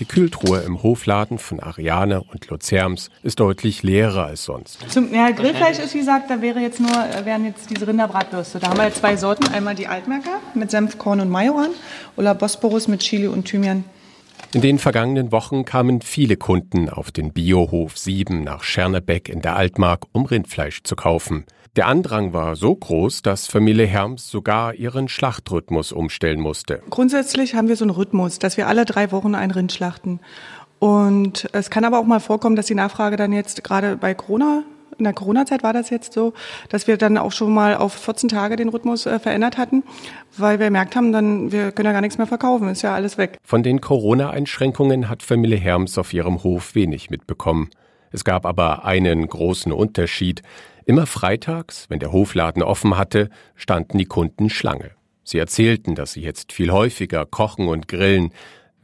Die Kühltruhe im Hofladen von Ariane und Luzerms ist deutlich leerer als sonst. Zum ja, Grillfleisch ist, wie gesagt, da wäre jetzt nur, äh, wären jetzt diese Rinderbratwürste. Da haben wir zwei Sorten. Einmal die Altmerker mit Senf, Korn und Majoran oder Bosporus mit Chili und Thymian. In den vergangenen Wochen kamen viele Kunden auf den Biohof 7 nach Schernebeck in der Altmark, um Rindfleisch zu kaufen. Der Andrang war so groß, dass Familie Herms sogar ihren Schlachtrhythmus umstellen musste. Grundsätzlich haben wir so einen Rhythmus, dass wir alle drei Wochen ein Rind schlachten. Und es kann aber auch mal vorkommen, dass die Nachfrage dann jetzt gerade bei Corona in der Corona-Zeit war das jetzt so, dass wir dann auch schon mal auf 14 Tage den Rhythmus äh, verändert hatten, weil wir gemerkt haben, dann wir können ja gar nichts mehr verkaufen, ist ja alles weg. Von den Corona-Einschränkungen hat Familie Herms auf ihrem Hof wenig mitbekommen. Es gab aber einen großen Unterschied. Immer freitags, wenn der Hofladen offen hatte, standen die Kunden Schlange. Sie erzählten, dass sie jetzt viel häufiger kochen und grillen.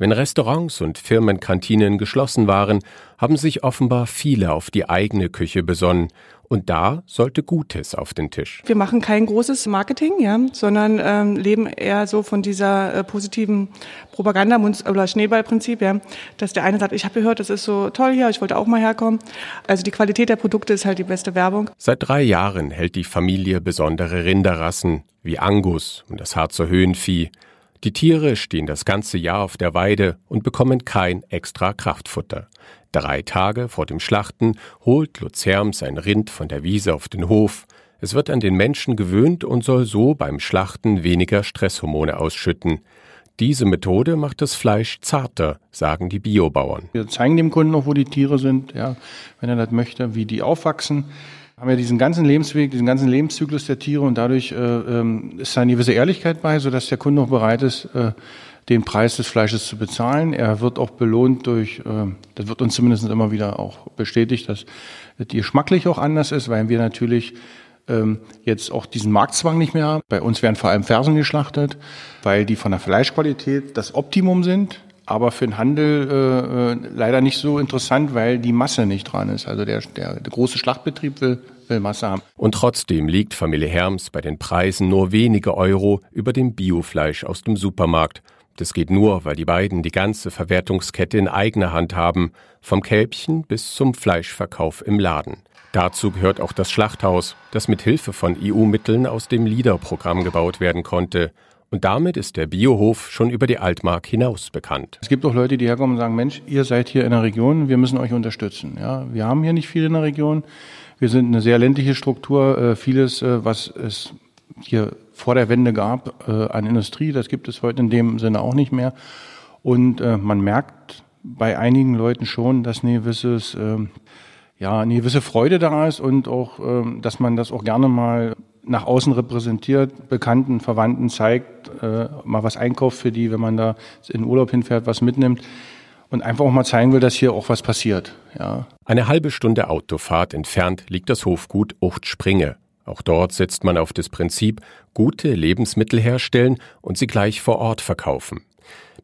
Wenn Restaurants und Firmenkantinen geschlossen waren, haben sich offenbar viele auf die eigene Küche besonnen und da sollte Gutes auf den Tisch. Wir machen kein großes Marketing, ja, sondern ähm, leben eher so von dieser äh, positiven Propaganda oder Schneeballprinzip, ja, dass der eine sagt, ich habe gehört, das ist so toll hier, ich wollte auch mal herkommen. Also die Qualität der Produkte ist halt die beste Werbung. Seit drei Jahren hält die Familie besondere Rinderrassen wie Angus und das Harzer Höhenvieh. Die Tiere stehen das ganze Jahr auf der Weide und bekommen kein extra Kraftfutter. Drei Tage vor dem Schlachten holt Luzerm sein Rind von der Wiese auf den Hof. Es wird an den Menschen gewöhnt und soll so beim Schlachten weniger Stresshormone ausschütten. Diese Methode macht das Fleisch zarter, sagen die Biobauern. Wir zeigen dem Kunden noch, wo die Tiere sind, ja, wenn er das möchte, wie die aufwachsen. Haben wir diesen ganzen Lebensweg, diesen ganzen Lebenszyklus der Tiere und dadurch äh, ähm, ist da eine gewisse Ehrlichkeit bei, sodass der Kunde auch bereit ist, äh, den Preis des Fleisches zu bezahlen. Er wird auch belohnt durch, äh, das wird uns zumindest immer wieder auch bestätigt, dass die geschmacklich auch anders ist, weil wir natürlich ähm, jetzt auch diesen Marktzwang nicht mehr haben. Bei uns werden vor allem Fersen geschlachtet, weil die von der Fleischqualität das Optimum sind aber für den Handel äh, äh, leider nicht so interessant, weil die Masse nicht dran ist. Also der, der, der große Schlachtbetrieb will, will Masse haben. Und trotzdem liegt Familie Herms bei den Preisen nur wenige Euro über dem Biofleisch aus dem Supermarkt. Das geht nur, weil die beiden die ganze Verwertungskette in eigener Hand haben, vom Kälbchen bis zum Fleischverkauf im Laden. Dazu gehört auch das Schlachthaus, das mit Hilfe von EU-Mitteln aus dem LEADER-Programm gebaut werden konnte. Und damit ist der Biohof schon über die Altmark hinaus bekannt. Es gibt auch Leute, die herkommen und sagen, Mensch, ihr seid hier in der Region, wir müssen euch unterstützen. Ja, wir haben hier nicht viel in der Region. Wir sind eine sehr ländliche Struktur. Äh, vieles, äh, was es hier vor der Wende gab äh, an Industrie, das gibt es heute in dem Sinne auch nicht mehr. Und äh, man merkt bei einigen Leuten schon, dass ein gewisses, äh, ja, eine gewisse Freude da ist und auch, äh, dass man das auch gerne mal nach außen repräsentiert, Bekannten, Verwandten zeigt, äh, mal was einkauft für die, wenn man da in Urlaub hinfährt, was mitnimmt und einfach auch mal zeigen will, dass hier auch was passiert. Ja. Eine halbe Stunde Autofahrt entfernt liegt das Hofgut Uchtspringe. Auch dort setzt man auf das Prinzip, gute Lebensmittel herstellen und sie gleich vor Ort verkaufen.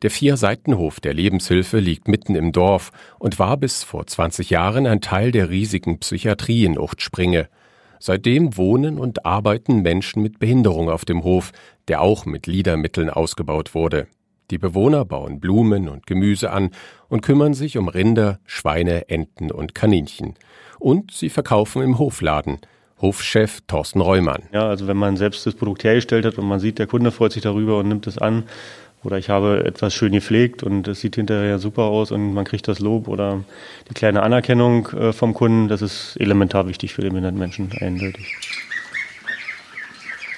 Der Vier-Seitenhof der Lebenshilfe liegt mitten im Dorf und war bis vor 20 Jahren ein Teil der riesigen Psychiatrie in Uchtspringe. Seitdem wohnen und arbeiten Menschen mit Behinderung auf dem Hof, der auch mit Liedermitteln ausgebaut wurde. Die Bewohner bauen Blumen und Gemüse an und kümmern sich um Rinder, Schweine, Enten und Kaninchen. Und sie verkaufen im Hofladen. Hofchef Thorsten Reumann. Ja, also wenn man selbst das Produkt hergestellt hat und man sieht, der Kunde freut sich darüber und nimmt es an, oder ich habe etwas schön gepflegt und es sieht hinterher super aus und man kriegt das Lob oder die kleine Anerkennung äh, vom Kunden, das ist elementar wichtig für den behinderten Menschen eindeutig.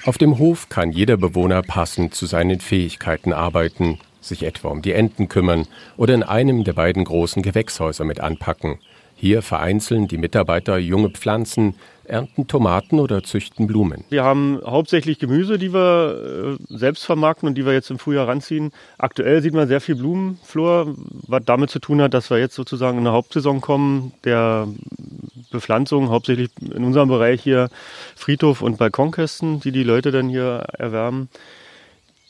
Auf dem Hof kann jeder Bewohner passend zu seinen Fähigkeiten arbeiten, sich etwa um die Enten kümmern oder in einem der beiden großen Gewächshäuser mit anpacken. Hier vereinzeln die Mitarbeiter junge Pflanzen, ernten Tomaten oder züchten Blumen. Wir haben hauptsächlich Gemüse, die wir äh, selbst vermarkten und die wir jetzt im Frühjahr ranziehen. Aktuell sieht man sehr viel Blumenflor, was damit zu tun hat, dass wir jetzt sozusagen in der Hauptsaison kommen, der Bepflanzung, hauptsächlich in unserem Bereich hier Friedhof und Balkonkästen, die die Leute dann hier erwärmen.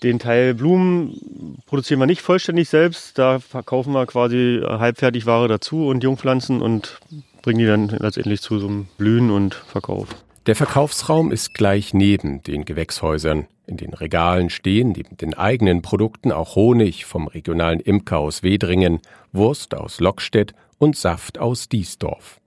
Den Teil Blumen produzieren wir nicht vollständig selbst. Da verkaufen wir quasi Halbfertigware dazu und Jungpflanzen und bringen die dann letztendlich zu so einem Blühen und Verkauf. Der Verkaufsraum ist gleich neben den Gewächshäusern. In den Regalen stehen neben den eigenen Produkten auch Honig vom regionalen Imker aus Wedringen, Wurst aus Lockstedt und Saft aus Diesdorf.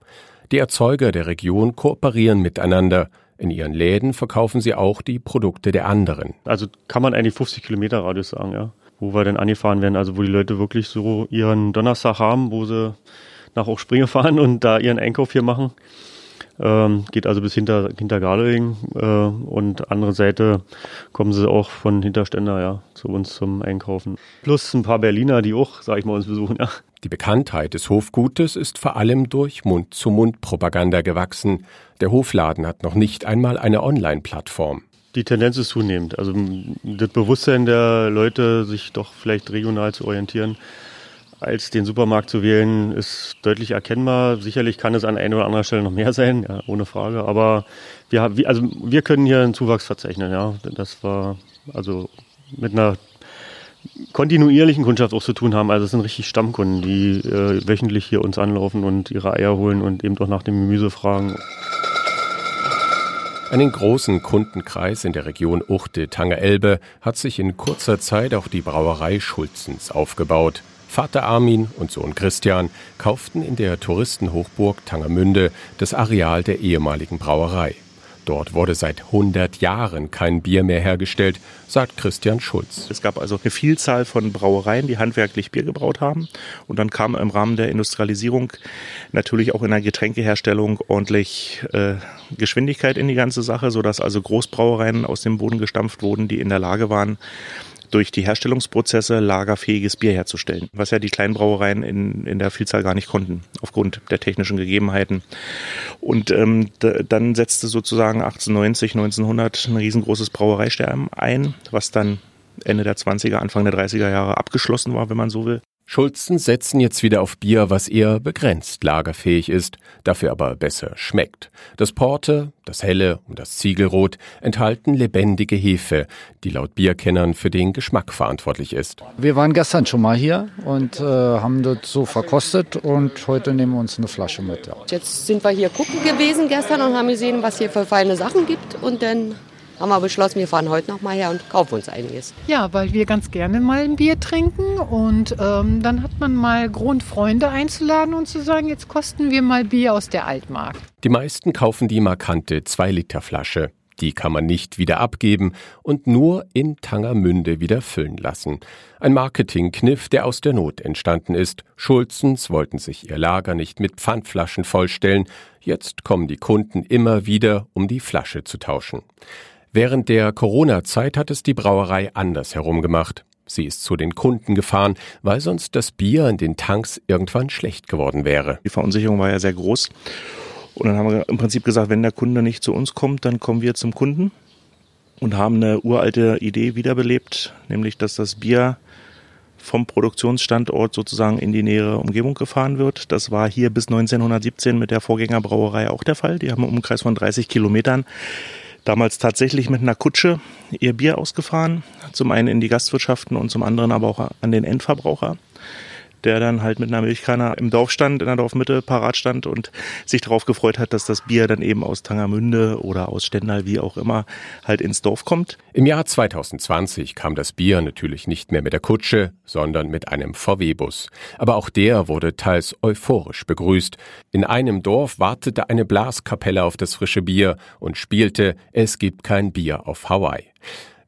Die Erzeuger der Region kooperieren miteinander. In ihren Läden verkaufen sie auch die Produkte der anderen. Also kann man eigentlich 50 Kilometer Radius sagen, ja. Wo wir dann angefahren werden, also wo die Leute wirklich so ihren Donnerstag haben, wo sie nach Hochspringe fahren und da ihren Einkauf hier machen. Ähm, geht also bis hinter, hinter Gardeling äh, und andere Seite kommen sie auch von Hinterständer ja, zu uns zum Einkaufen. Plus ein paar Berliner, die auch, sag ich mal, uns besuchen. Ja. Die Bekanntheit des Hofgutes ist vor allem durch Mund-zu-Mund-Propaganda gewachsen. Der Hofladen hat noch nicht einmal eine Online-Plattform. Die Tendenz ist zunehmend. Also das Bewusstsein der Leute, sich doch vielleicht regional zu orientieren, als den Supermarkt zu wählen, ist deutlich erkennbar. Sicherlich kann es an einer oder anderen Stelle noch mehr sein, ja, ohne Frage. Aber wir, also wir können hier einen Zuwachs verzeichnen. Ja. Das war also mit einer kontinuierlichen Kundschaft auch zu tun haben. Also es sind richtig Stammkunden, die äh, wöchentlich hier uns anlaufen und ihre Eier holen und eben auch nach dem Gemüse fragen. Einen großen Kundenkreis in der Region Uchte-Tanger-Elbe hat sich in kurzer Zeit auch die Brauerei Schulzens aufgebaut. Vater Armin und Sohn Christian kauften in der Touristenhochburg Tangermünde das Areal der ehemaligen Brauerei. Dort wurde seit 100 Jahren kein Bier mehr hergestellt, sagt Christian Schulz. Es gab also eine Vielzahl von Brauereien, die handwerklich Bier gebraut haben. Und dann kam im Rahmen der Industrialisierung natürlich auch in der Getränkeherstellung ordentlich äh, Geschwindigkeit in die ganze Sache, sodass also Großbrauereien aus dem Boden gestampft wurden, die in der Lage waren, durch die Herstellungsprozesse lagerfähiges Bier herzustellen, was ja die Kleinbrauereien in, in der Vielzahl gar nicht konnten, aufgrund der technischen Gegebenheiten. Und ähm, dann setzte sozusagen 1890, 1900 ein riesengroßes Brauereisterben ein, was dann Ende der 20er, Anfang der 30er Jahre abgeschlossen war, wenn man so will. Schulzen setzen jetzt wieder auf Bier, was eher begrenzt lagerfähig ist, dafür aber besser schmeckt. Das Porte, das Helle und das Ziegelrot enthalten lebendige Hefe, die laut Bierkennern für den Geschmack verantwortlich ist. Wir waren gestern schon mal hier und äh, haben das so verkostet und heute nehmen wir uns eine Flasche mit. Ja. Jetzt sind wir hier gucken gewesen gestern und haben gesehen, was hier für feine Sachen gibt und dann haben wir beschlossen, wir fahren heute noch mal her und kaufen uns einiges. Ja, weil wir ganz gerne mal ein Bier trinken und ähm, dann hat man mal Grund, Freunde einzuladen und zu sagen, jetzt kosten wir mal Bier aus der Altmark. Die meisten kaufen die markante 2-Liter-Flasche. Die kann man nicht wieder abgeben und nur in Tangermünde wieder füllen lassen. Ein Marketingkniff, der aus der Not entstanden ist. Schulzens wollten sich ihr Lager nicht mit Pfandflaschen vollstellen. Jetzt kommen die Kunden immer wieder, um die Flasche zu tauschen. Während der Corona-Zeit hat es die Brauerei anders herum gemacht. Sie ist zu den Kunden gefahren, weil sonst das Bier in den Tanks irgendwann schlecht geworden wäre. Die Verunsicherung war ja sehr groß. Und dann haben wir im Prinzip gesagt, wenn der Kunde nicht zu uns kommt, dann kommen wir zum Kunden und haben eine uralte Idee wiederbelebt, nämlich dass das Bier vom Produktionsstandort sozusagen in die nähere Umgebung gefahren wird. Das war hier bis 1917 mit der Vorgängerbrauerei auch der Fall. Die haben einen Umkreis von 30 Kilometern damals tatsächlich mit einer Kutsche ihr Bier ausgefahren. Zum einen in die Gastwirtschaften und zum anderen aber auch an den Endverbraucher der dann halt mit einer Milchkanne im Dorf stand, in der Dorfmitte parat stand und sich darauf gefreut hat, dass das Bier dann eben aus Tangermünde oder aus Stendal, wie auch immer, halt ins Dorf kommt. Im Jahr 2020 kam das Bier natürlich nicht mehr mit der Kutsche, sondern mit einem VW-Bus. Aber auch der wurde teils euphorisch begrüßt. In einem Dorf wartete eine Blaskapelle auf das frische Bier und spielte Es gibt kein Bier auf Hawaii.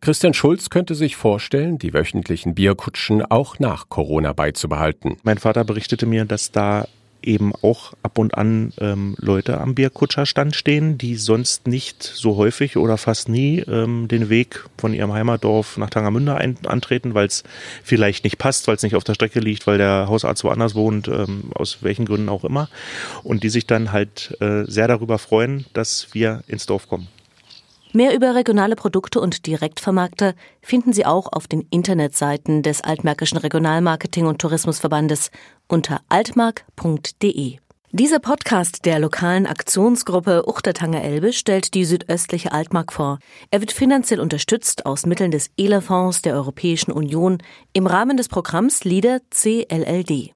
Christian Schulz könnte sich vorstellen, die wöchentlichen Bierkutschen auch nach Corona beizubehalten. Mein Vater berichtete mir, dass da eben auch ab und an ähm, Leute am Bierkutscherstand stehen, die sonst nicht so häufig oder fast nie ähm, den Weg von ihrem Heimatdorf nach Tangermünde ein, antreten, weil es vielleicht nicht passt, weil es nicht auf der Strecke liegt, weil der Hausarzt woanders wohnt, ähm, aus welchen Gründen auch immer. Und die sich dann halt äh, sehr darüber freuen, dass wir ins Dorf kommen. Mehr über regionale Produkte und Direktvermarkter finden Sie auch auf den Internetseiten des Altmärkischen Regionalmarketing- und Tourismusverbandes unter altmark.de. Dieser Podcast der lokalen Aktionsgruppe Uchtertanger Elbe stellt die südöstliche Altmark vor. Er wird finanziell unterstützt aus Mitteln des ELA-Fonds der Europäischen Union im Rahmen des Programms LIDER CLLD.